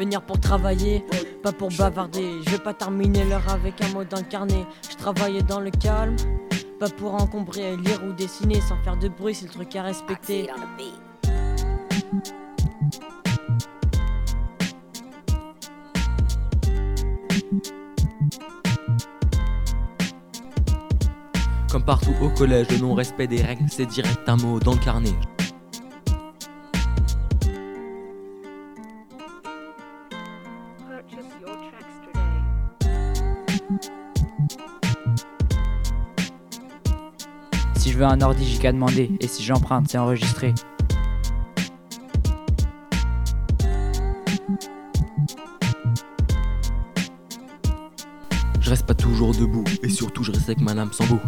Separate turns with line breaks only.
Venir pour travailler, pas pour bavarder. Je vais pas terminer l'heure avec un mot dans le carnet. Je travaille dans le calme, pas pour encombrer, lire ou dessiner sans faire de bruit, c'est le truc à respecter.
Comme partout au collège, le non-respect des règles, c'est direct un mot dans le carnet.
Si je veux un ordi, j'ai qu'à demander. Et si j'emprunte, c'est enregistré.
Je reste pas toujours debout, et surtout je reste avec ma lame sans bout.